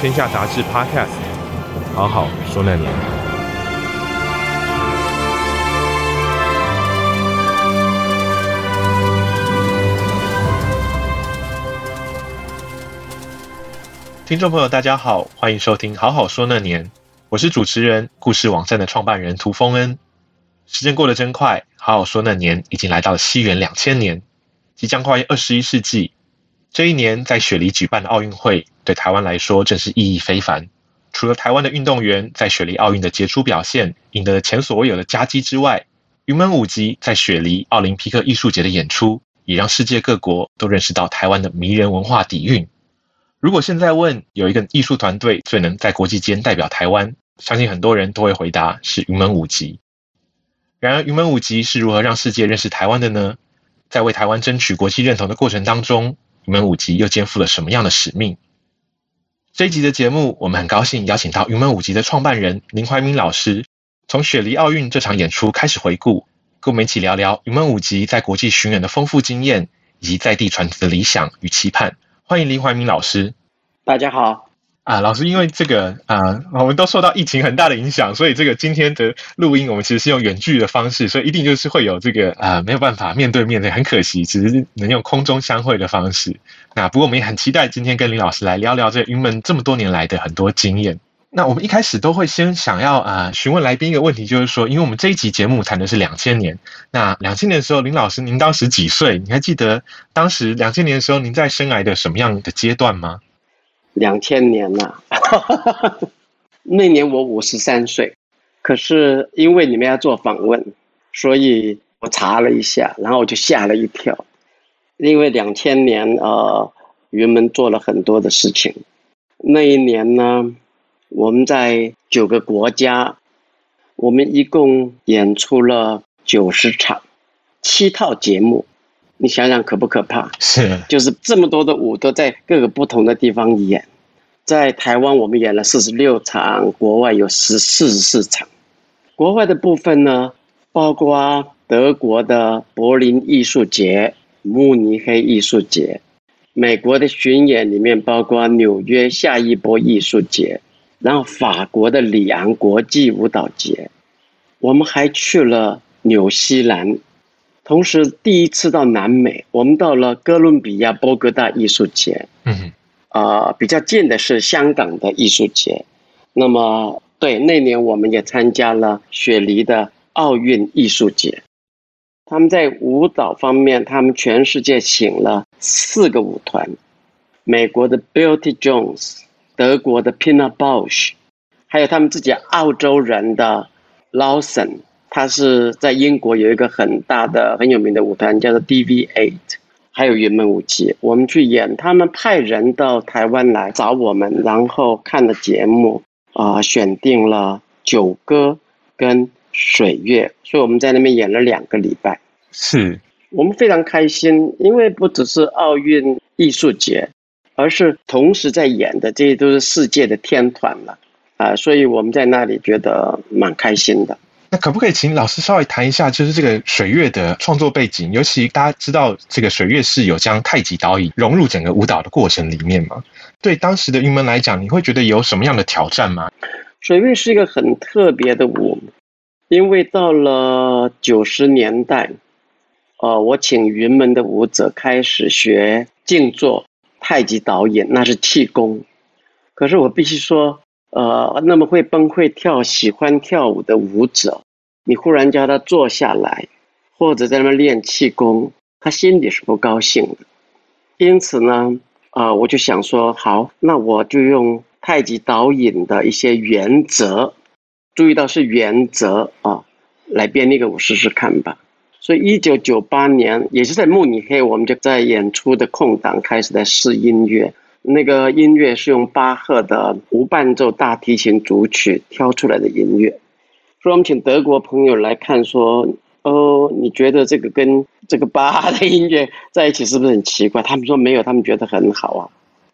天下杂志 Podcast，好好说那年。听众朋友，大家好，欢迎收听《好好说那年》，我是主持人故事网站的创办人涂丰恩。时间过得真快，《好好说那年》已经来到了西元两千年，即将跨越二十一世纪。这一年在雪梨举办的奥运会，对台湾来说正是意义非凡。除了台湾的运动员在雪梨奥运的杰出表现，赢得了前所未有的佳绩之外，云门舞集在雪梨奥林匹克艺术节的演出，也让世界各国都认识到台湾的迷人文化底蕴。如果现在问有一个艺术团队最能在国际间代表台湾，相信很多人都会回答是云门舞集。然而，云门舞集是如何让世界认识台湾的呢？在为台湾争取国际认同的过程当中，云门舞集又肩负了什么样的使命？这一集的节目，我们很高兴邀请到云门舞集的创办人林怀民老师，从雪梨奥运这场演出开始回顾，跟我们一起聊聊云门舞集在国际巡演的丰富经验，以及在地传递的理想与期盼。欢迎林怀民老师。大家好。啊，老师，因为这个啊，我们都受到疫情很大的影响，所以这个今天的录音我们其实是用远距的方式，所以一定就是会有这个啊，没有办法面对面的，很可惜，只是能用空中相会的方式。那不过我们也很期待今天跟林老师来聊聊这云门这么多年来的很多经验。那我们一开始都会先想要啊询问来宾一个问题，就是说，因为我们这一集节目谈的是两千年，那两千年的时候，林老师您当时几岁？你还记得当时两千年的时候您在生癌的什么样的阶段吗？两千年了，那年我五十三岁，可是因为你们要做访问，所以我查了一下，然后我就吓了一跳，因为两千年呃，云门做了很多的事情。那一年呢，我们在九个国家，我们一共演出了九十场，七套节目。你想想可不可怕？是，就是这么多的舞都在各个不同的地方演，在台湾我们演了四十六场，国外有十四十四场。国外的部分呢，包括德国的柏林艺术节、慕尼黑艺术节，美国的巡演里面包括纽约下一波艺术节，然后法国的里昂国际舞蹈节，我们还去了纽西兰。同时，第一次到南美，我们到了哥伦比亚波哥大艺术节。嗯，啊，比较近的是香港的艺术节。那么，对，那年我们也参加了雪梨的奥运艺术节。他们在舞蹈方面，他们全世界请了四个舞团：美国的 Beauty Jones，德国的 Pina Bausch，还有他们自己澳洲人的 Lawson。他是在英国有一个很大的、很有名的舞团，叫做 DV8，还有云门舞集。我们去演，他们派人到台湾来找我们，然后看了节目啊、呃，选定了九歌跟水月，所以我们在那边演了两个礼拜。是，我们非常开心，因为不只是奥运艺术节，而是同时在演的，这些都是世界的天团了啊、呃，所以我们在那里觉得蛮开心的。那可不可以请老师稍微谈一下，就是这个水月的创作背景？尤其大家知道，这个水月是有将太极导引融入整个舞蹈的过程里面吗？对当时的云门来讲，你会觉得有什么样的挑战吗？水月是一个很特别的舞，因为到了九十年代，呃，我请云门的舞者开始学静坐太极导引，那是气功。可是我必须说。呃，那么会崩会跳、喜欢跳舞的舞者，你忽然叫他坐下来，或者在那边练气功，他心里是不高兴的。因此呢，啊、我就想说，好，那我就用太极导引的一些原则，注意到是原则啊，来编那个舞试试看吧。所以，一九九八年，也是在慕尼黑，我们就在演出的空档开始在试音乐。那个音乐是用巴赫的无伴奏大提琴组曲挑出来的音乐。所以我们请德国朋友来看，说：“哦，你觉得这个跟这个巴哈的音乐在一起是不是很奇怪？”他们说没有，他们觉得很好啊。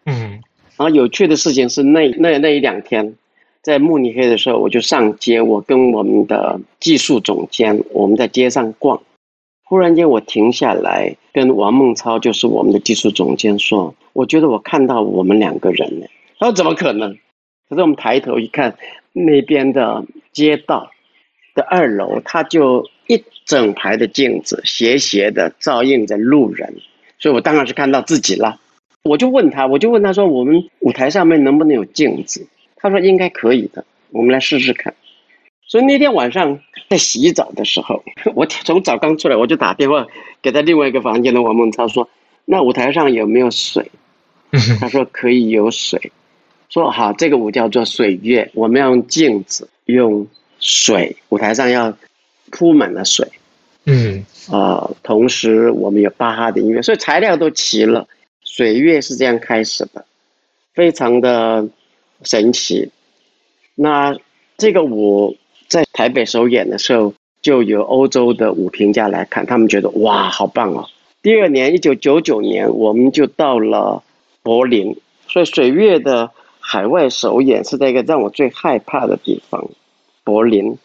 嗯。然后有趣的事情是那，那那那一两天，在慕尼黑的时候，我就上街，我跟我们的技术总监，我们在街上逛。忽然间，我停下来，跟王孟超，就是我们的技术总监说：“我觉得我看到我们两个人了。”他说：“怎么可能？”可是我们抬头一看，那边的街道的二楼，他就一整排的镜子斜斜的照映着路人，所以我当然是看到自己了。我就问他，我就问他说：“我们舞台上面能不能有镜子？”他说：“应该可以的，我们来试试看。”所以那天晚上在洗澡的时候，我从澡刚出来，我就打电话给他另外一个房间的王梦超说：“那舞台上有没有水？”他说：“可以有水。”说：“好，这个舞叫做水月，我们要用镜子，用水，舞台上要铺满了水。”嗯，呃，同时我们有巴哈的音乐，所以材料都齐了。水月是这样开始的，非常的神奇。那这个舞在台北首演的时候，就有欧洲的舞评家来看，他们觉得哇，好棒哦。第二年，一九九九年，我们就到了柏林，所以水月的海外首演是在一个让我最害怕的地方——柏林，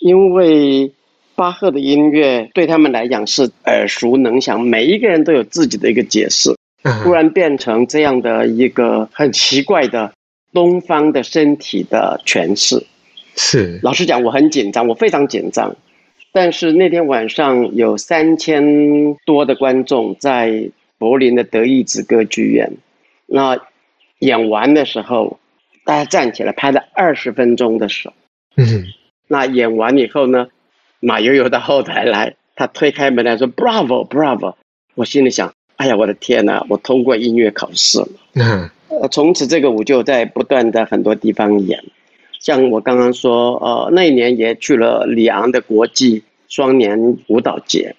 因为巴赫的音乐对他们来讲是耳熟能详，每一个人都有自己的一个解释。突然变成这样的一个很奇怪的东方的身体的诠释，是。老实讲，我很紧张，我非常紧张。但是那天晚上有三千多的观众在柏林的德意志歌剧院，那演完的时候，大家站起来拍了二十分钟的手。嗯。那演完以后呢，马悠悠到后台来，他推开门来说：“Bravo，Bravo！” 我心里想。哎呀，我的天呐！我通过音乐考试了。嗯，呃，从此这个舞就在不断的很多地方演，像我刚刚说，呃，那一年也去了里昂的国际双年舞蹈节。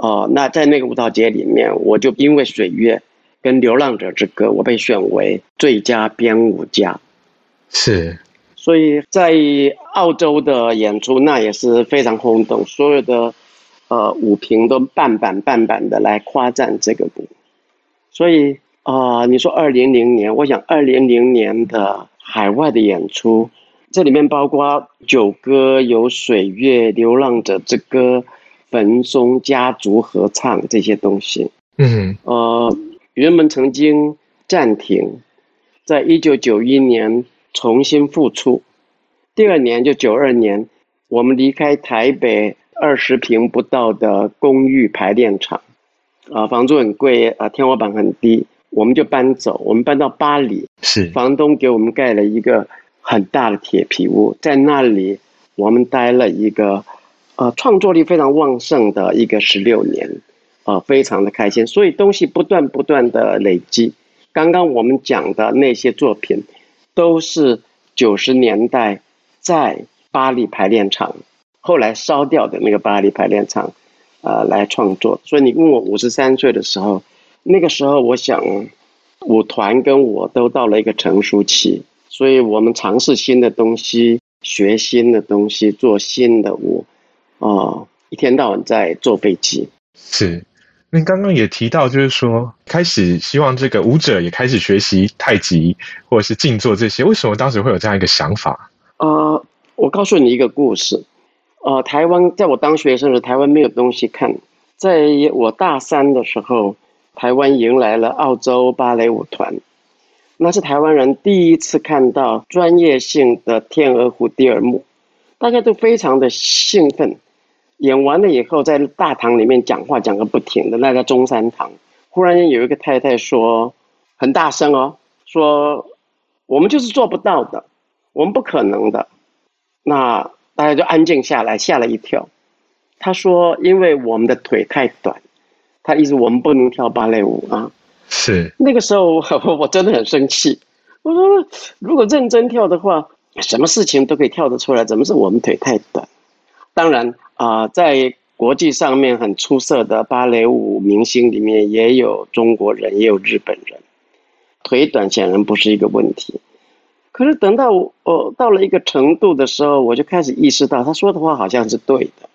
哦、呃，那在那个舞蹈节里面，我就因为水月跟《流浪者之歌》，我被选为最佳编舞家。是，所以在澳洲的演出那也是非常轰动，所有的。呃，舞评都半版半版的来夸赞这个舞，所以啊、呃，你说二零零年，我想二零零年的海外的演出，这里面包括九歌、有水月、流浪者之歌、焚松家族合唱这些东西。嗯，呃，原本曾经暂停，在一九九一年重新复出，第二年就九二年，我们离开台北。二十平不到的公寓排练场，啊，房租很贵啊，天花板很低，我们就搬走，我们搬到巴黎，是房东给我们盖了一个很大的铁皮屋，在那里我们待了一个，呃，创作力非常旺盛的一个十六年，啊，非常的开心，所以东西不断不断的累积。刚刚我们讲的那些作品，都是九十年代在巴黎排练场。后来烧掉的那个巴黎排练场，呃，来创作。所以你问我五十三岁的时候，那个时候我想，舞团跟我都到了一个成熟期，所以我们尝试新的东西，学新的东西，做新的舞，哦、呃，一天到晚在坐飞机。是，您刚刚也提到，就是说开始希望这个舞者也开始学习太极或者是静坐这些，为什么当时会有这样一个想法？呃，我告诉你一个故事。呃，台湾在我当学生的时候，台湾没有东西看。在我大三的时候，台湾迎来了澳洲芭蕾舞团，那是台湾人第一次看到专业性的《天鹅湖》第二幕，大家都非常的兴奋。演完了以后，在大堂里面讲话讲个不停的，那在中山堂，忽然间有一个太太说，很大声哦，说我们就是做不到的，我们不可能的。那。大家就安静下来，吓了一跳。他说：“因为我们的腿太短，他意思我们不能跳芭蕾舞啊。”是那个时候我，我真的很生气。我说：“如果认真跳的话，什么事情都可以跳得出来，怎么是我们腿太短？”当然啊、呃，在国际上面很出色的芭蕾舞明星里面，也有中国人，也有日本人。腿短显然不是一个问题。可是等到我、哦、到了一个程度的时候，我就开始意识到他说的话好像是对的，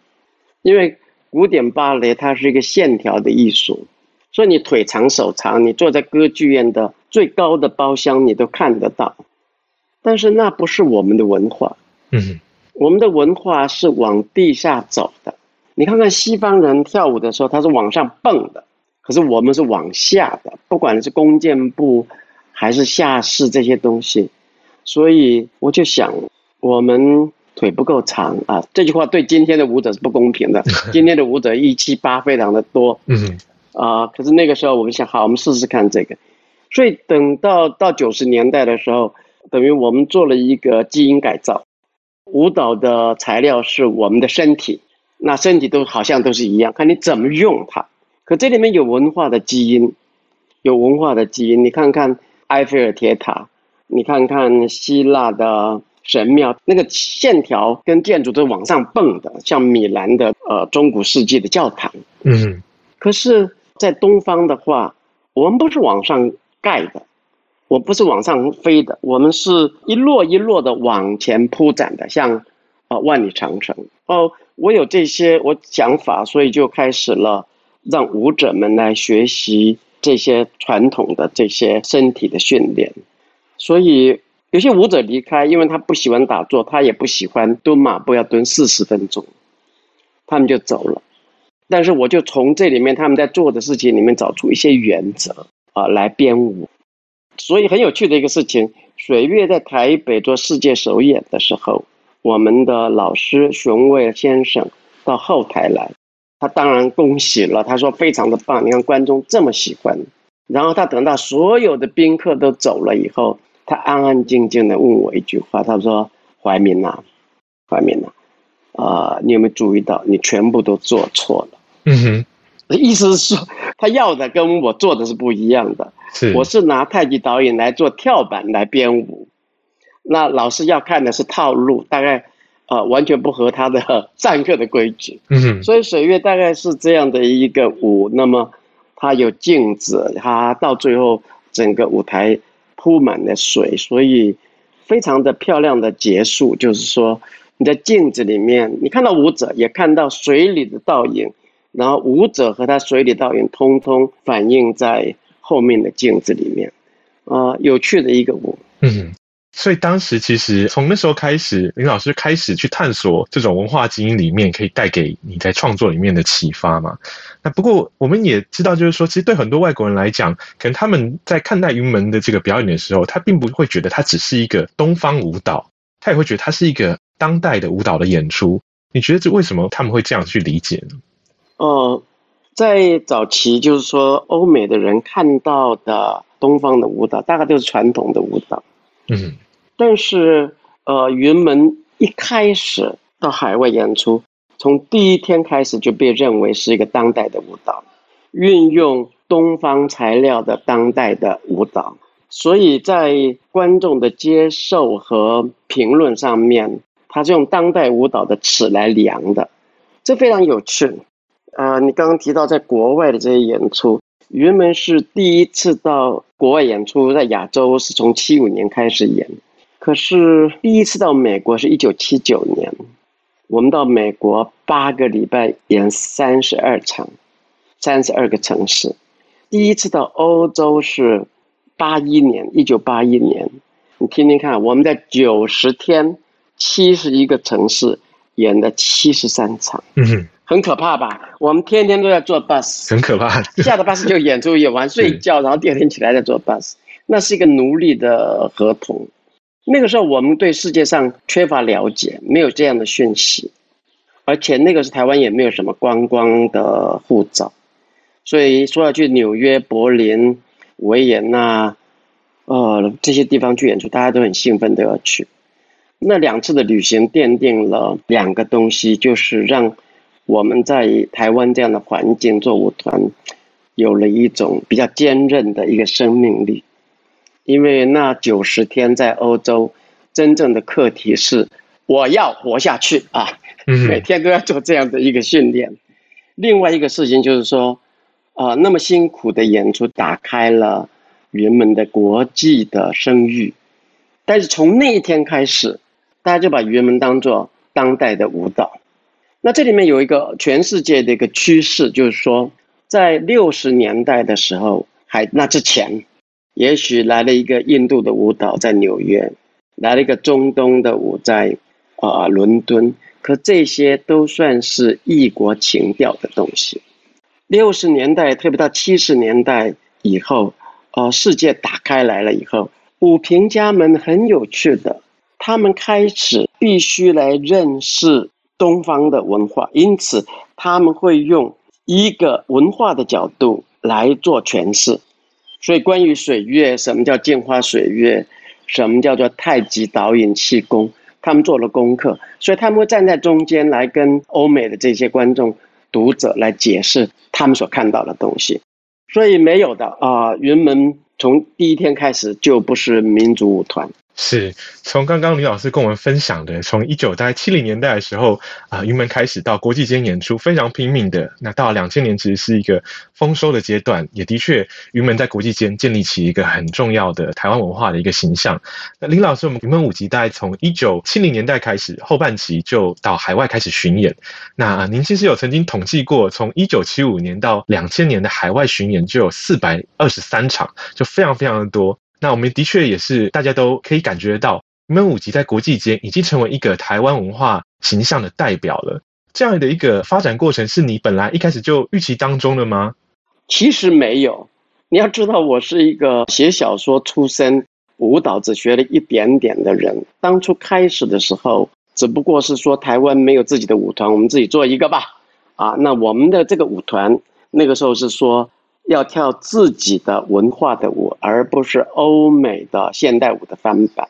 因为古典芭蕾它是一个线条的艺术，所以你腿长手长，你坐在歌剧院的最高的包厢，你都看得到。但是那不是我们的文化，嗯，我们的文化是往地下走的。你看看西方人跳舞的时候，他是往上蹦的，可是我们是往下的，不管是弓箭步还是下式这些东西。所以我就想，我们腿不够长啊！这句话对今天的舞者是不公平的。今天的舞者一七八非常的多，嗯啊，可是那个时候我们想，好，我们试试看这个。所以等到到九十年代的时候，等于我们做了一个基因改造，舞蹈的材料是我们的身体，那身体都好像都是一样，看你怎么用它。可这里面有文化的基因，有文化的基因，你看看埃菲尔铁塔。你看看希腊的神庙，那个线条跟建筑都是往上蹦的，像米兰的呃中古世纪的教堂。嗯，可是，在东方的话，我们不是往上盖的，我不是往上飞的，我们是一摞一摞的往前铺展的，像呃万里长城。哦，我有这些我想法，所以就开始了让舞者们来学习这些传统的这些身体的训练。所以有些舞者离开，因为他不喜欢打坐，他也不喜欢蹲马步要蹲四十分钟，他们就走了。但是我就从这里面他们在做的事情里面找出一些原则啊来编舞。所以很有趣的一个事情，水月在台北做世界首演的时候，我们的老师熊卫先生到后台来，他当然恭喜了，他说非常的棒，你看观众这么喜欢。然后他等到所有的宾客都走了以后。他安安静静的问我一句话，他说：“怀民呐，怀民呐，啊，你有没有注意到，你全部都做错了？”嗯哼，意思是说，他要的跟我做的是不一样的。是，我是拿太极导演来做跳板来编舞，那老师要看的是套路，大概呃完全不合他的上课的规矩。嗯哼，所以水月大概是这样的一个舞，那么它有镜子，它到最后整个舞台。铺满了水，所以非常的漂亮的结束。就是说，你在镜子里面，你看到舞者，也看到水里的倒影，然后舞者和他水里倒影，通通反映在后面的镜子里面。啊、有趣的一个舞。嗯。所以当时其实从那时候开始，林老师开始去探索这种文化基因里面可以带给你在创作里面的启发嘛。那不过我们也知道，就是说，其实对很多外国人来讲，可能他们在看待云门的这个表演的时候，他并不会觉得它只是一个东方舞蹈，他也会觉得它是一个当代的舞蹈的演出。你觉得这为什么他们会这样去理解呢？呃，在早期就是说，欧美的人看到的东方的舞蹈，大概就是传统的舞蹈。嗯。但是，呃，云门一开始到海外演出，从第一天开始就被认为是一个当代的舞蹈，运用东方材料的当代的舞蹈，所以在观众的接受和评论上面，它是用当代舞蹈的尺来量的，这非常有趣。呃，你刚刚提到在国外的这些演出，云门是第一次到国外演出，在亚洲是从七五年开始演。可是第一次到美国是一九七九年，我们到美国八个礼拜演三十二场，三十二个城市。第一次到欧洲是八一年，一九八一年。你听听看，我们在九十天，七十一个城市演了七十三场，嗯哼，很可怕吧？我们天天都在坐 bus，很可怕。下了 bus 就演出，演完睡觉，然后第二天起来再坐 bus，那是一个奴隶的合同。那个时候，我们对世界上缺乏了解，没有这样的讯息，而且那个时候台湾也没有什么观光的护照，所以说要去纽约、柏林、维也纳，呃，这些地方去演出，大家都很兴奋，都要去。那两次的旅行奠定了两个东西，就是让我们在台湾这样的环境做舞团，有了一种比较坚韧的一个生命力。因为那九十天在欧洲，真正的课题是我要活下去啊！每天都要做这样的一个训练。另外一个事情就是说，啊，那么辛苦的演出打开了云门的国际的声誉。但是从那一天开始，大家就把云门当做当代的舞蹈。那这里面有一个全世界的一个趋势，就是说，在六十年代的时候，还那之前，也许来了一个印度的舞蹈在纽约，来了一个中东的舞在啊、伦敦，可这些都算是异国情调的东西。六十年代，特别到七十年代以后，呃，世界打开来了以后。舞评家们很有趣的，他们开始必须来认识东方的文化，因此他们会用一个文化的角度来做诠释。所以，关于水月，什么叫镜花水月，什么叫做太极导引气功，他们做了功课，所以他们会站在中间来跟欧美的这些观众、读者来解释他们所看到的东西。所以，没有的啊，云门。从第一天开始就不是民族舞团。是从刚刚李老师跟我们分享的，从一九大概七零年代的时候啊，云门开始到国际间演出，非常拼命的。那到两千年其实是一个丰收的阶段，也的确云门在国际间建立起一个很重要的台湾文化的一个形象。那林老师，我们云门舞集大概从一九七零年代开始，后半期就到海外开始巡演。那您其实有曾经统计过，从一九七五年到两千年的海外巡演就有四百二十三场，就非常非常的多。那我们的确也是，大家都可以感觉到，闷舞集在国际间已经成为一个台湾文化形象的代表了。这样的一个发展过程，是你本来一开始就预期当中的吗？其实没有。你要知道，我是一个写小说出身，舞蹈只学了一点点的人。当初开始的时候，只不过是说台湾没有自己的舞团，我们自己做一个吧。啊，那我们的这个舞团，那个时候是说。要跳自己的文化的舞，而不是欧美的现代舞的翻版。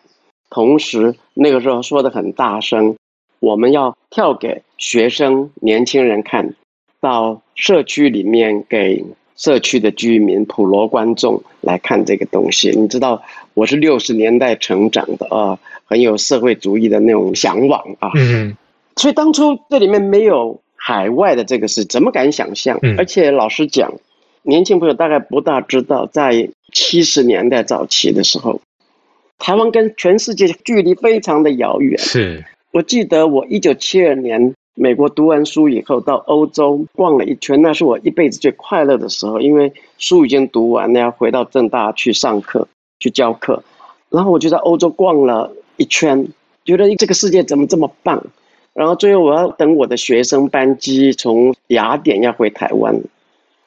同时，那个时候说的很大声，我们要跳给学生、年轻人看，到社区里面给社区的居民、普罗观众来看这个东西。你知道，我是六十年代成长的啊，很有社会主义的那种向往啊。嗯。所以当初这里面没有海外的这个事，怎么敢想象？而且老实讲。年轻朋友大概不大知道，在七十年代早期的时候，台湾跟全世界距离非常的遥远。是我记得我一九七二年美国读完书以后，到欧洲逛了一圈，那是我一辈子最快乐的时候，因为书已经读完了，要回到正大去上课去教课，然后我就在欧洲逛了一圈，觉得这个世界怎么这么棒，然后最后我要等我的学生班机从雅典要回台湾。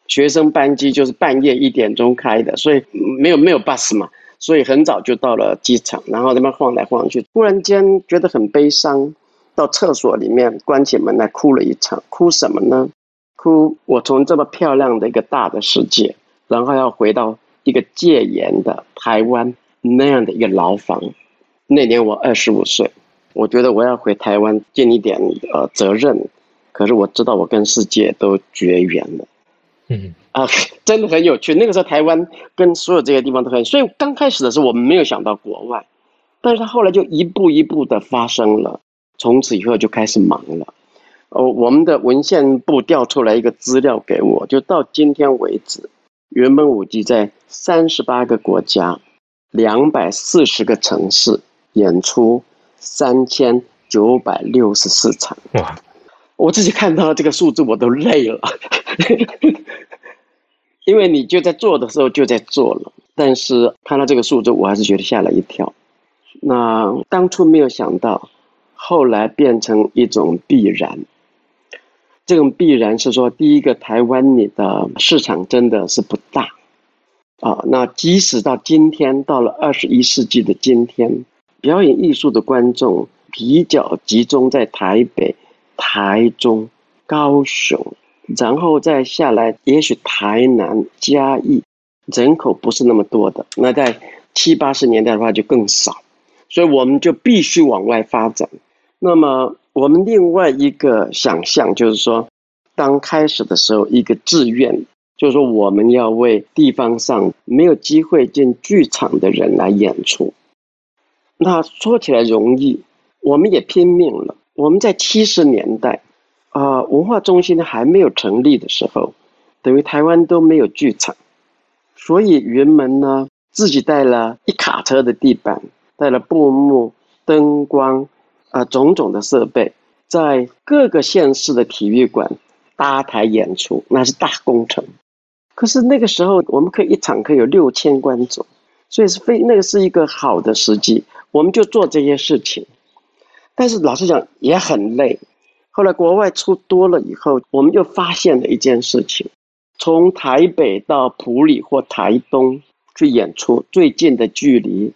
学生班机就是半夜一点钟开的，所以没有没有 bus 嘛，所以很早就到了机场，然后那边晃来晃去，突然间觉得很悲伤，到厕所里面关起门来哭了一场。哭什么呢？哭我从这么漂亮的一个大的世界，然后要回到一个戒严的台湾那样的一个牢房。那年我二十五岁，我觉得我要回台湾尽一点呃责任，可是我知道我跟世界都绝缘了。嗯啊，真的很有趣。那个时候台湾跟所有这些地方都很，所以刚开始的时候我们没有想到国外，但是他后来就一步一步的发生了。从此以后就开始忙了。哦，我们的文献部调出来一个资料给我，就到今天为止，原本舞集在三十八个国家、两百四十个城市演出三千九百六十四场。哇！我自己看到这个数字，我都累了。因为你就在做的时候就在做了，但是看到这个数字，我还是觉得吓了一跳。那当初没有想到，后来变成一种必然。这种必然是说，第一个，台湾你的市场真的是不大啊。那即使到今天，到了二十一世纪的今天，表演艺术的观众比较集中在台北、台中、高雄。然后再下来，也许台南、嘉义人口不是那么多的，那在七八十年代的话就更少，所以我们就必须往外发展。那么我们另外一个想象就是说，当开始的时候，一个志愿就是说我们要为地方上没有机会进剧场的人来演出。那说起来容易，我们也拼命了。我们在七十年代。啊、文化中心还没有成立的时候，等于台湾都没有剧场，所以云门呢，自己带了一卡车的地板，带了布幕、灯光，啊、种种的设备，在各个县市的体育馆搭台演出，那是大工程。可是那个时候，我们可以一场可以有六千观众，所以是非那个是一个好的时机，我们就做这些事情。但是老实讲也很累。后来国外出多了以后，我们就发现了一件事情：从台北到普里或台东去演出，最近的距离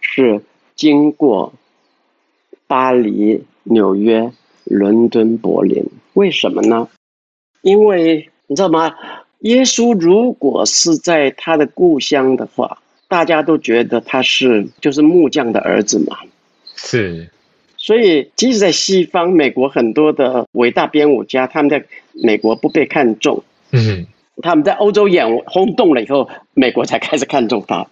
是经过巴黎、纽约、伦敦、柏林。为什么呢？因为你知道吗？耶稣如果是在他的故乡的话，大家都觉得他是就是木匠的儿子嘛。是，所以即使在西方，美国很多的伟大编舞家，他们在美国不被看重。嗯，他们在欧洲演轰动了以后，美国才开始看重他。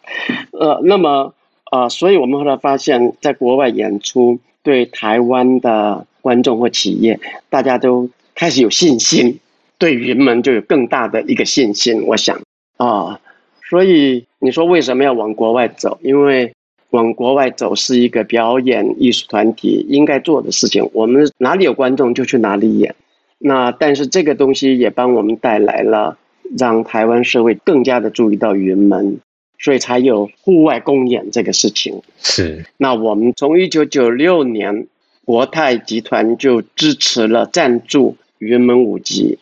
呃，那么呃，所以我们后来发现，在国外演出，对台湾的观众或企业，大家都开始有信心。对人们就有更大的一个信心，我想啊，所以你说为什么要往国外走？因为往国外走是一个表演艺术团体应该做的事情。我们哪里有观众就去哪里演。那但是这个东西也帮我们带来了让台湾社会更加的注意到云门，所以才有户外公演这个事情。是。那我们从一九九六年国泰集团就支持了赞助云门舞集。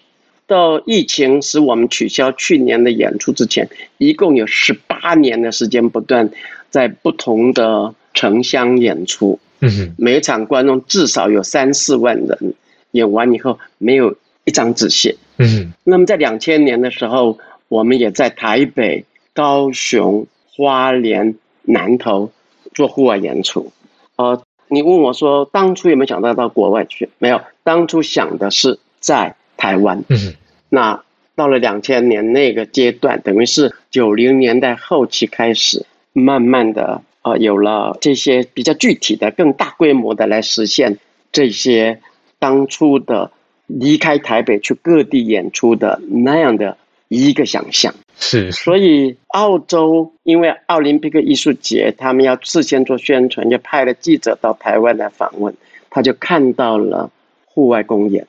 到疫情使我们取消去年的演出之前，一共有十八年的时间不断在不同的城乡演出。嗯哼，每一场观众至少有三四万人，演完以后没有一张纸屑。嗯哼，那么在两千年的时候，我们也在台北、高雄、花莲、南投做户外演出。呃，你问我说当初有没有想到到国外去？没有，当初想的是在。台湾，嗯，那到了两千年那个阶段，等于是九零年代后期开始，慢慢的呃有了这些比较具体的、更大规模的来实现这些当初的离开台北去各地演出的那样的一个想象。是，所以澳洲因为奥林匹克艺术节，他们要事先做宣传，就派了记者到台湾来访问，他就看到了户外公演。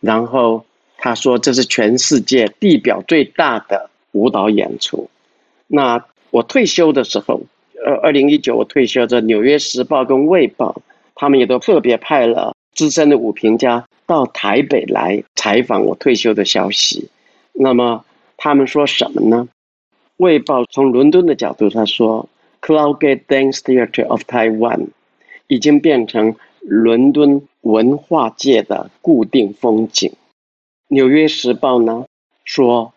然后他说：“这是全世界地表最大的舞蹈演出。”那我退休的时候，呃，二零一九我退休，这《纽约时报》跟《卫报》他们也都特别派了资深的舞评家到台北来采访我退休的消息。那么他们说什么呢？《卫报》从伦敦的角度他说：“Cloudgate Dance Theatre of Taiwan 已经变成。”伦敦文化界的固定风景，《纽约时报》呢说，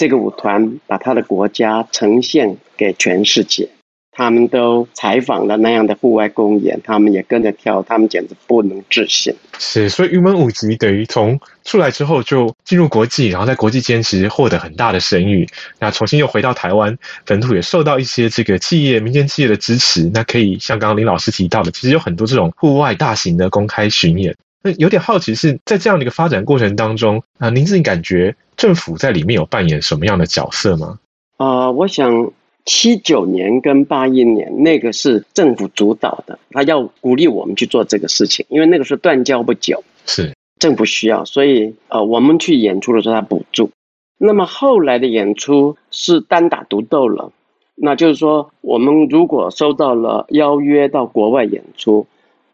这个舞团把他的国家呈现给全世界。他们都采访了那样的户外公演，他们也跟着跳，他们简直不能置信。是，所以云门舞集等于从出来之后就进入国际，然后在国际间其实获得很大的声誉。那重新又回到台湾本土，也受到一些这个企业、民间企业的支持。那可以像刚刚林老师提到的，其实有很多这种户外大型的公开巡演。那有点好奇是在这样的一个发展过程当中啊，您自己感觉政府在里面有扮演什么样的角色吗？啊、呃，我想。七九年跟八一年，那个是政府主导的，他要鼓励我们去做这个事情，因为那个时候断交不久，是政府需要，所以呃，我们去演出的时候他补助。那么后来的演出是单打独斗了，那就是说，我们如果收到了邀约到国外演出，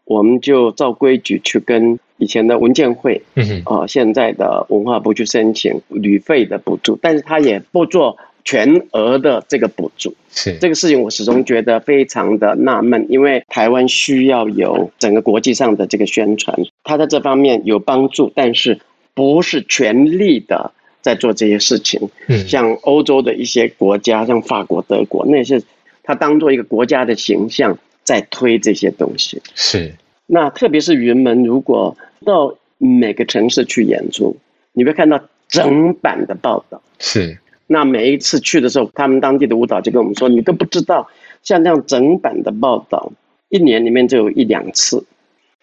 我们就照规矩去跟以前的文件会，嗯哼，啊、呃，现在的文化部去申请旅费的补助，但是他也不做。全额的这个补助，是这个事情，我始终觉得非常的纳闷，因为台湾需要有整个国际上的这个宣传，他在这方面有帮助，但是不是全力的在做这些事情。嗯，像欧洲的一些国家，像法国、德国，那是他当做一个国家的形象在推这些东西。是，那特别是云门，如果到每个城市去演出，你会看到整版的报道。是。那每一次去的时候，他们当地的舞蹈就跟我们说：“你都不知道，像这样整版的报道，一年里面就有一两次，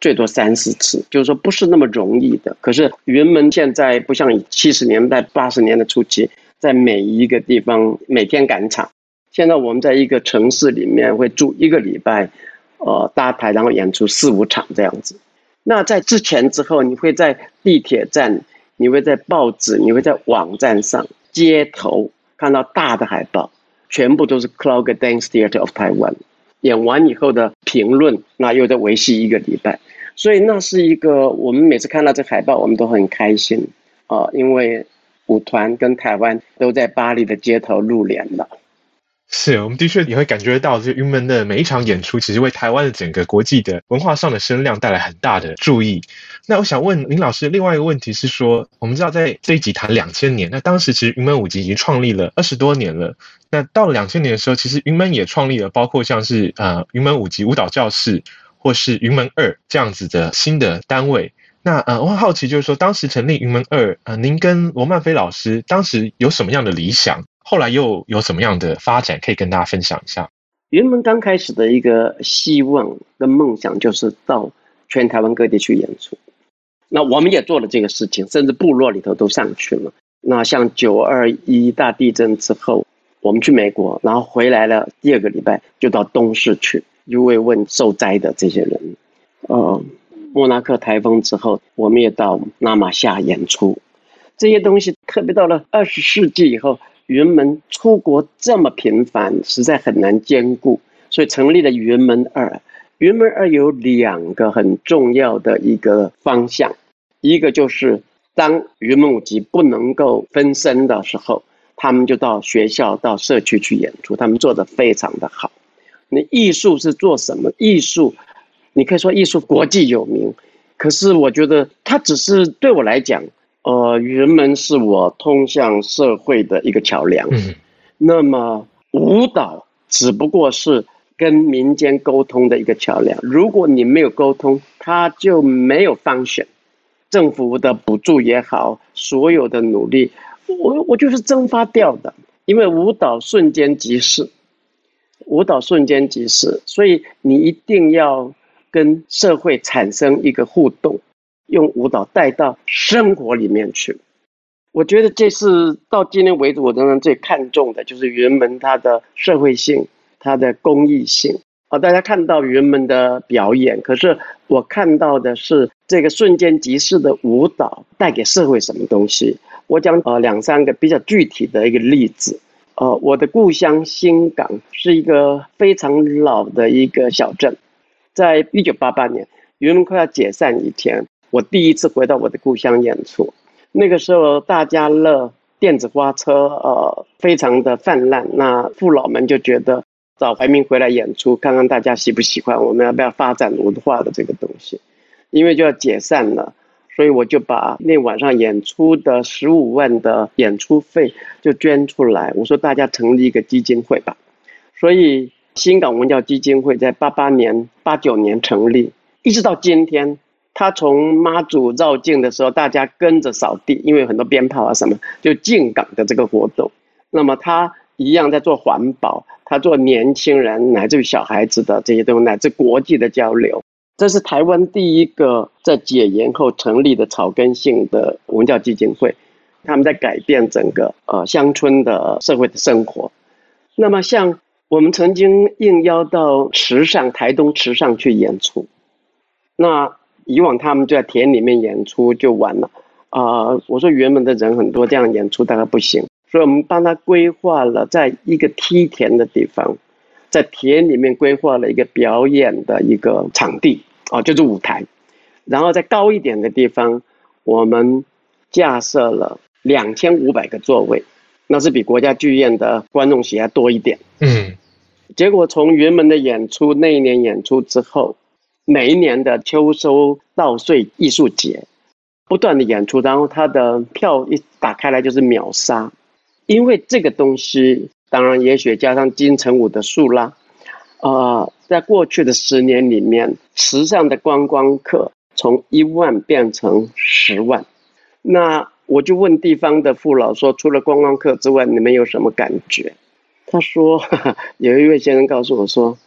最多三四次，就是说不是那么容易的。可是云门现在不像七十年代、八十年代初期，在每一个地方每天赶场，现在我们在一个城市里面会住一个礼拜，呃，搭台然后演出四五场这样子。那在之前之后，你会在地铁站，你会在报纸，你会在网站上、街头看到大的海报，全部都是 Clog Dance Theatre of Taiwan。演完以后的评论，那又在维系一个礼拜。所以那是一个，我们每次看到这海报，我们都很开心啊、因为舞团跟台湾都在巴黎的街头露脸了。是，我们的确也会感觉到，这云门的每一场演出，其实为台湾的整个国际的文化上的声量带来很大的注意。那我想问林老师，另外一个问题是说，我们知道在这一集谈两千年，那当时其实云门舞集已经创立了二十多年了。那到了两千年的时候，其实云门也创立了，包括像是呃云门舞集舞蹈教室，或是云门二这样子的新的单位。那呃，我很好奇，就是说当时成立云门二，呃，您跟罗曼菲老师当时有什么样的理想？后来又有什么样的发展，可以跟大家分享一下？原本刚开始的一个希望跟梦想，就是到全台湾各地去演出。那我们也做了这个事情，甚至部落里头都上去了。那像九二一大地震之后，我们去美国，然后回来了，第二个礼拜就到东市去，就慰问受灾的这些人。呃，莫拉克台风之后，我们也到那玛夏演出。这些东西，特别到了二十世纪以后。云门出国这么频繁，实在很难兼顾，所以成立了云门二。云门二有两个很重要的一个方向，一个就是当云门舞集不能够分身的时候，他们就到学校、到社区去演出，他们做得非常的好。那艺术是做什么？艺术，你可以说艺术国际有名，可是我觉得它只是对我来讲。呃，人们是我通向社会的一个桥梁。嗯，那么舞蹈只不过是跟民间沟通的一个桥梁。如果你没有沟通，它就没有方向。政府的补助也好，所有的努力，我我就是蒸发掉的。因为舞蹈瞬间即逝，舞蹈瞬间即逝，所以你一定要跟社会产生一个互动。用舞蹈带到生活里面去，我觉得这是到今天为止我仍然最看重的，就是云门它的社会性、它的公益性。啊，大家看到云门的表演，可是我看到的是这个瞬间即逝的舞蹈带给社会什么东西。我讲呃两三个比较具体的一个例子。呃，我的故乡新港是一个非常老的一个小镇，在一九八八年云门快要解散一天。我第一次回到我的故乡演出，那个时候大家乐电子花车呃非常的泛滥，那父老们就觉得找怀民回来演出，看看大家喜不喜欢，我们要不要发展文化的这个东西？因为就要解散了，所以我就把那晚上演出的十五万的演出费就捐出来，我说大家成立一个基金会吧。所以新港文教基金会在八八年、八九年成立，一直到今天。他从妈祖绕境的时候，大家跟着扫地，因为有很多鞭炮啊什么，就进港的这个活动。那么他一样在做环保，他做年轻人乃至于小孩子的这些东西，乃至国际的交流。这是台湾第一个在解严后成立的草根性的文教基金会，他们在改变整个呃乡村的社会的生活。那么像我们曾经应邀到池上台东池上去演出，那。以往他们就在田里面演出就完了，啊、呃，我说云门的人很多，这样演出大概不行，所以我们帮他规划了，在一个梯田的地方，在田里面规划了一个表演的一个场地，啊、呃，就是舞台，然后在高一点的地方，我们架设了两千五百个座位，那是比国家剧院的观众席还多一点，嗯，结果从云门的演出那一年演出之后。每一年的秋收稻穗艺术节，不断的演出，然后他的票一打开来就是秒杀，因为这个东西，当然也许加上金城武的树啦，啊、在过去的十年里面，池上的观光客从一万变成十万，那我就问地方的父老说，除了观光客之外，你们有什么感觉？他说，哈哈，有一位先生告诉我说。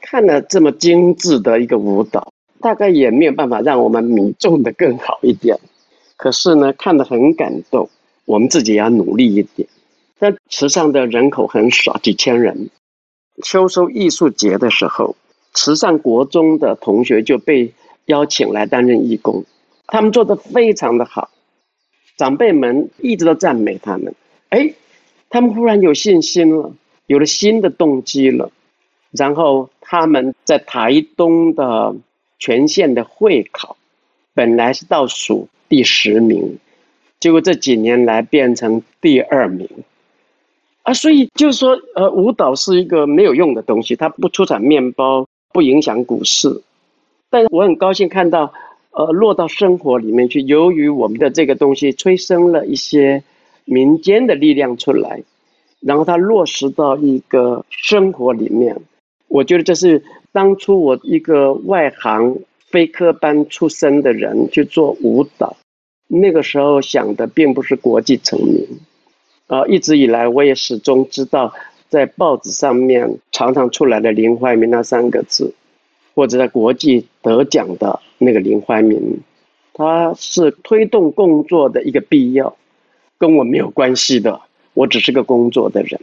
看了这么精致的一个舞蹈，大概也没有办法让我们民众的更好一点。可是呢，看得很感动，我们自己也要努力一点。但池上的人口很少，几千人。秋收艺术节的时候，池上国中的同学就被邀请来担任义工，他们做得非常的好，长辈们一直都赞美他们。哎，他们忽然有信心了，有了新的动机了。然后他们在台东的全县的会考，本来是倒数第十名，结果这几年来变成第二名。啊，所以就是说，呃，舞蹈是一个没有用的东西，它不出产面包，不影响股市。但是我很高兴看到，呃，落到生活里面去。由于我们的这个东西催生了一些民间的力量出来，然后它落实到一个生活里面。我觉得这是当初我一个外行、非科班出身的人去做舞蹈，那个时候想的并不是国际成名，啊，一直以来我也始终知道，在报纸上面常常出来的林怀民那三个字，或者在国际得奖的那个林怀民，他是推动工作的一个必要，跟我没有关系的，我只是个工作的人，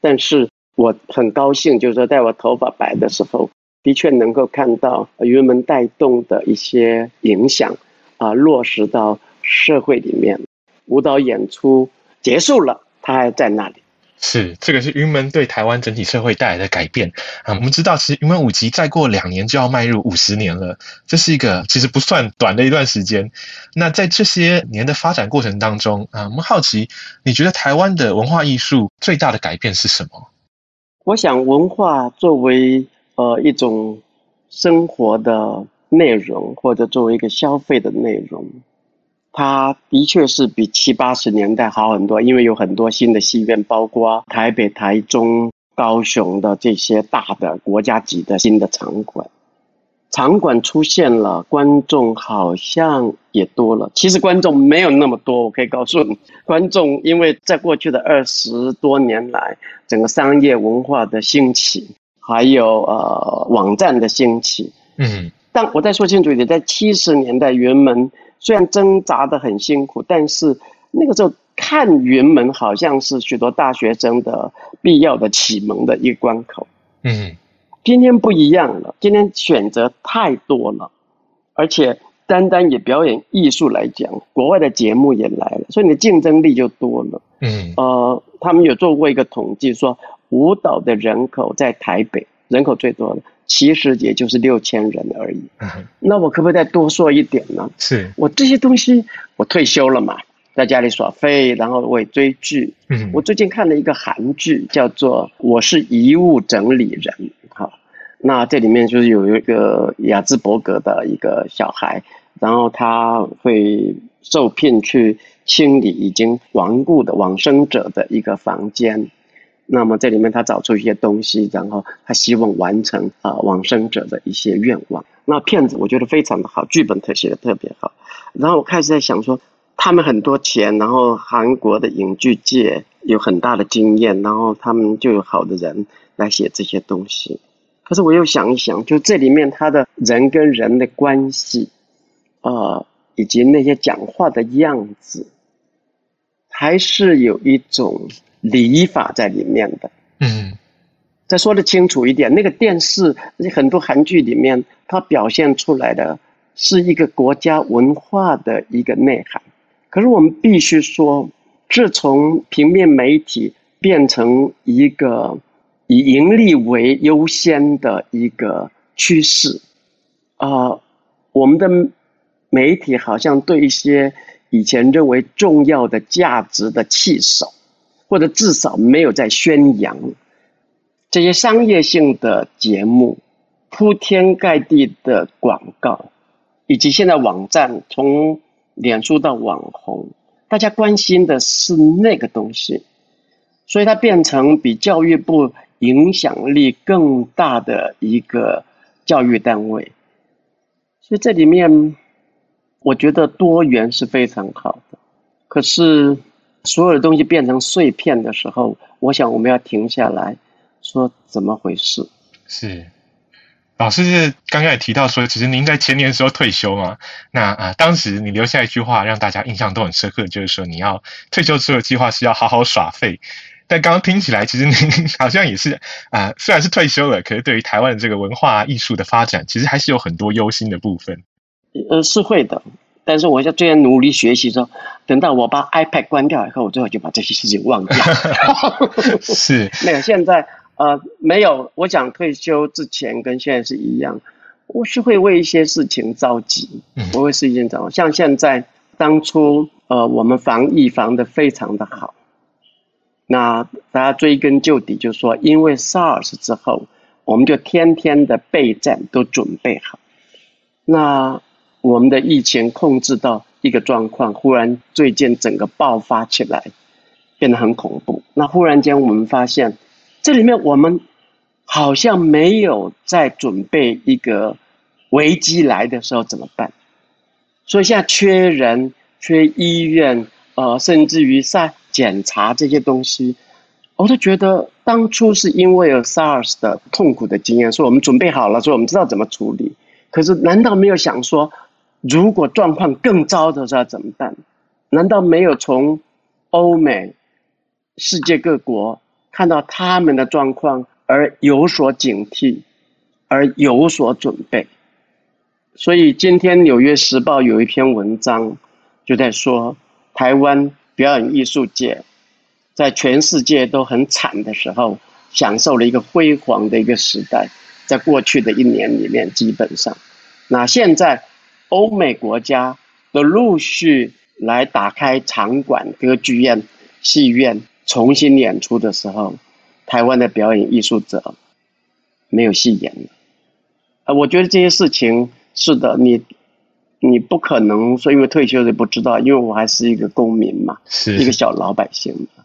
但是。我很高兴，就是说，在我头发白的时候，的确能够看到云门带动的一些影响啊，落实到社会里面。舞蹈演出结束了，它还在那里。是，这个是云门对台湾整体社会带来的改变啊。我们知道，其实云门舞集再过两年就要迈入五十年了，这是一个其实不算短的一段时间。那在这些年的发展过程当中啊，我们好奇，你觉得台湾的文化艺术最大的改变是什么？我想，文化作为呃一种生活的内容，或者作为一个消费的内容，它的确是比七八十年代好很多，因为有很多新的戏院，包括台北、台中、高雄的这些大的国家级的新的场馆。场馆出现了，观众好像也多了。其实观众没有那么多，我可以告诉你，观众因为在过去的二十多年来，整个商业文化的兴起，还有呃网站的兴起，嗯，但我再说清楚一点，在七十年代，云门虽然挣扎的很辛苦，但是那个时候看云门好像是许多大学生的必要的启蒙的一个关口，嗯。今天不一样了，今天选择太多了，而且单单以表演艺术来讲，国外的节目也来了，所以你的竞争力就多了。嗯，呃，他们有做过一个统计，说舞蹈的人口在台北人口最多的，其实也就是六千人而已。嗯，那我可不可以再多说一点呢？是我这些东西，我退休了嘛。在家里耍废，然后我也追剧。嗯，我最近看了一个韩剧，叫做《我是遗物整理人》。好，那这里面就是有一个雅兹伯格的一个小孩，然后他会受聘去清理已经亡故的往生者的一个房间。那么这里面他找出一些东西，然后他希望完成啊往生者的一些愿望。那片子我觉得非常的好，剧本特写的特别好。然后我开始在想说。他们很多钱，然后韩国的影剧界有很大的经验，然后他们就有好的人来写这些东西。可是我又想一想，就这里面他的人跟人的关系，呃，以及那些讲话的样子，还是有一种礼法在里面的。嗯，再说得清楚一点，那个电视很多韩剧里面，它表现出来的是一个国家文化的一个内涵。可是我们必须说，自从平面媒体变成一个以盈利为优先的一个趋势，啊、呃，我们的媒体好像对一些以前认为重要的价值的弃守，或者至少没有在宣扬这些商业性的节目，铺天盖地的广告，以及现在网站从。脸书到网红，大家关心的是那个东西，所以它变成比教育部影响力更大的一个教育单位。所以这里面，我觉得多元是非常好的。可是所有的东西变成碎片的时候，我想我们要停下来说怎么回事。是。老师是刚刚也提到说，其实您在前年的时候退休嘛？那啊、呃，当时你留下一句话让大家印象都很深刻，就是说你要退休之后的计划是要好好耍废。但刚刚听起来，其实您好像也是啊、呃，虽然是退休了，可是对于台湾的这个文化艺术的发展，其实还是有很多忧心的部分。呃，是会的，但是我要这样努力学习，说等到我把 iPad 关掉以后，我最后就把这些事情忘掉。是，没有，现在呃没有，我想退休之前跟现在是一样，我是会为一些事情着急，我会是一件着急，像现在当初呃我们防疫防的非常的好。那大家追根究底，就是说，因为 SARS 之后，我们就天天的备战都准备好。那我们的疫情控制到一个状况，忽然最近整个爆发起来，变得很恐怖。那忽然间我们发现，这里面我们好像没有在准备一个危机来的时候怎么办？所以现在缺人、缺医院，呃，甚至于在。检查这些东西，我都觉得当初是因为有 SARS 的痛苦的经验，所以我们准备好了，所以我们知道怎么处理。可是难道没有想说，如果状况更糟的时候怎么办？难道没有从欧美、世界各国看到他们的状况而有所警惕，而有所准备？所以今天《纽约时报》有一篇文章就在说台湾。表演艺术界在全世界都很惨的时候，享受了一个辉煌的一个时代。在过去的一年里面，基本上，那现在欧美国家都陆续来打开场馆、歌剧院、戏院重新演出的时候，台湾的表演艺术者没有戏演了。啊，我觉得这些事情是的，你。你不可能说因为退休就不知道，因为我还是一个公民嘛，是一个小老百姓嘛。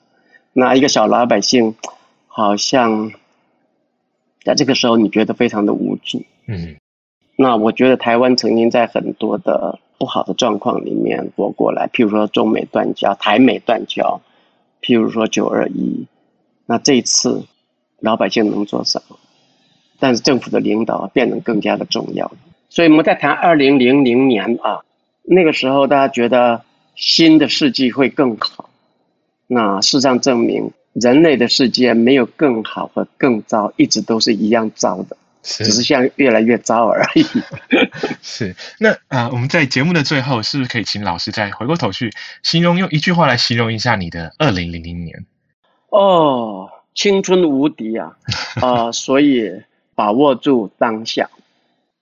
那一个小老百姓，好像在这个时候你觉得非常的无助。嗯，那我觉得台湾曾经在很多的不好的状况里面活过来，譬如说中美断交、台美断交，譬如说九二一。那这一次老百姓能做什么？但是政府的领导变得更加的重要。所以我们在谈二零零零年啊，那个时候大家觉得新的世纪会更好，那事实上证明人类的世界没有更好和更糟，一直都是一样糟的，是只是像越来越糟而已。是那啊、呃，我们在节目的最后，是不是可以请老师再回过头去形容，用一句话来形容一下你的二零零零年？哦，青春无敌啊！啊、呃，所以把握住当下。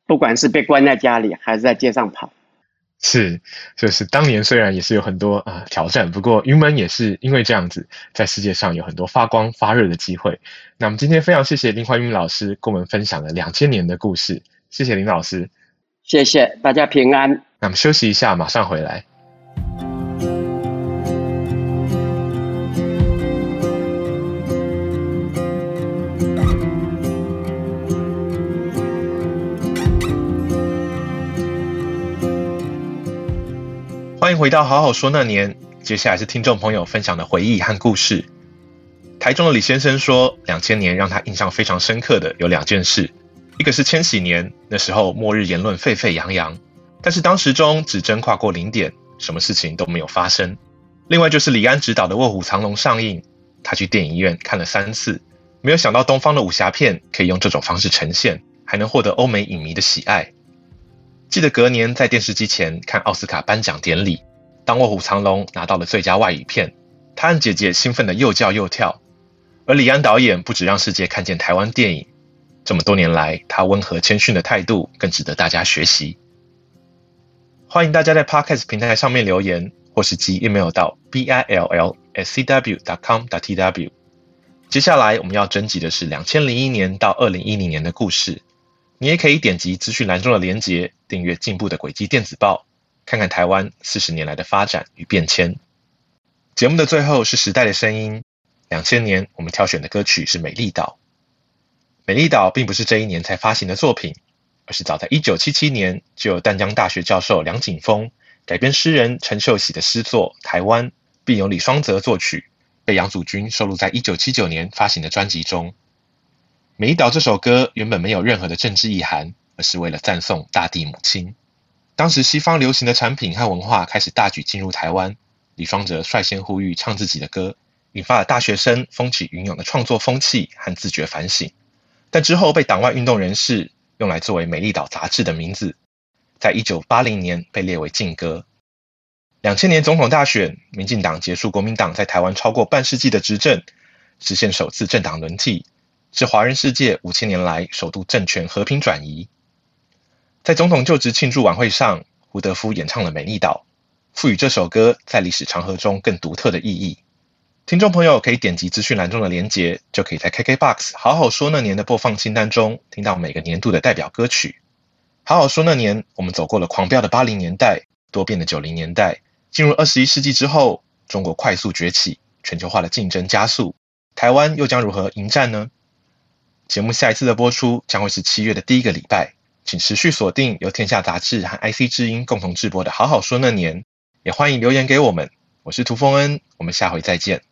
不管是被关在家里，还是在街上跑，是，就是当年虽然也是有很多啊、呃、挑战，不过云门也是因为这样子，在世界上有很多发光发热的机会。那么今天非常谢谢林怀云老师跟我们分享了两千年的故事，谢谢林老师，谢谢大家平安。那么休息一下，马上回来。欢迎回到好好说那年，接下来是听众朋友分享的回忆和故事。台中的李先生说，两千年让他印象非常深刻的有两件事，一个是千禧年，那时候末日言论沸沸扬扬，但是当时中指针跨过零点，什么事情都没有发生。另外就是李安执导的《卧虎藏龙》上映，他去电影院看了三次，没有想到东方的武侠片可以用这种方式呈现，还能获得欧美影迷的喜爱。记得隔年在电视机前看奥斯卡颁奖典礼，当《卧虎藏龙》拿到了最佳外语片，他和姐姐兴奋的又叫又跳。而李安导演不只让世界看见台湾电影，这么多年来他温和谦逊的态度更值得大家学习。欢迎大家在 Podcast 平台上面留言，或是寄 email 到 b i l l s c w. dot com. dot t w。接下来我们要征集的是两千零一年到二零一零年的故事。你也可以点击资讯栏中的连结，订阅进步的轨迹电子报，看看台湾四十年来的发展与变迁。节目的最后是时代的声音。两千年，我们挑选的歌曲是《美丽岛》。《美丽岛》并不是这一年才发行的作品，而是早在一九七七年就有淡江大学教授梁景峰改编诗人陈秀喜的诗作《台湾》，并由李双泽作曲，被杨祖君收录在一九七九年发行的专辑中。《美丽岛》这首歌原本没有任何的政治意涵，而是为了赞颂大地母亲。当时西方流行的产品和文化开始大举进入台湾，李双泽率先呼吁唱自己的歌，引发了大学生风起云涌的创作风气和自觉反省，但之后被党外运动人士用来作为《美丽岛》杂志的名字，在一九八零年被列为禁歌。两千年总统大选，民进党结束国民党在台湾超过半世纪的执政，实现首次政党轮替，是华人世界五千年来首度政权和平转移。在总统就职庆祝晚会上，胡德夫演唱了《美丽岛》，赋予这首歌在历史长河中更独特的意义。听众朋友可以点击资讯栏中的连结，就可以在 KKBOX 好好说那年的播放清单中听到每个年度的代表歌曲。好好说那年，我们走过了狂飙的八零年代，多变的九零年代，进入二十一世纪之后，中国快速崛起，全球化的竞争加速，台湾又将如何迎战呢？节目下一次的播出将会是七月的第一个礼拜，请持续锁定由天下杂志和 IC 之音共同制播的好好说那年，也欢迎留言给我们。我是涂丰恩，我们下回再见。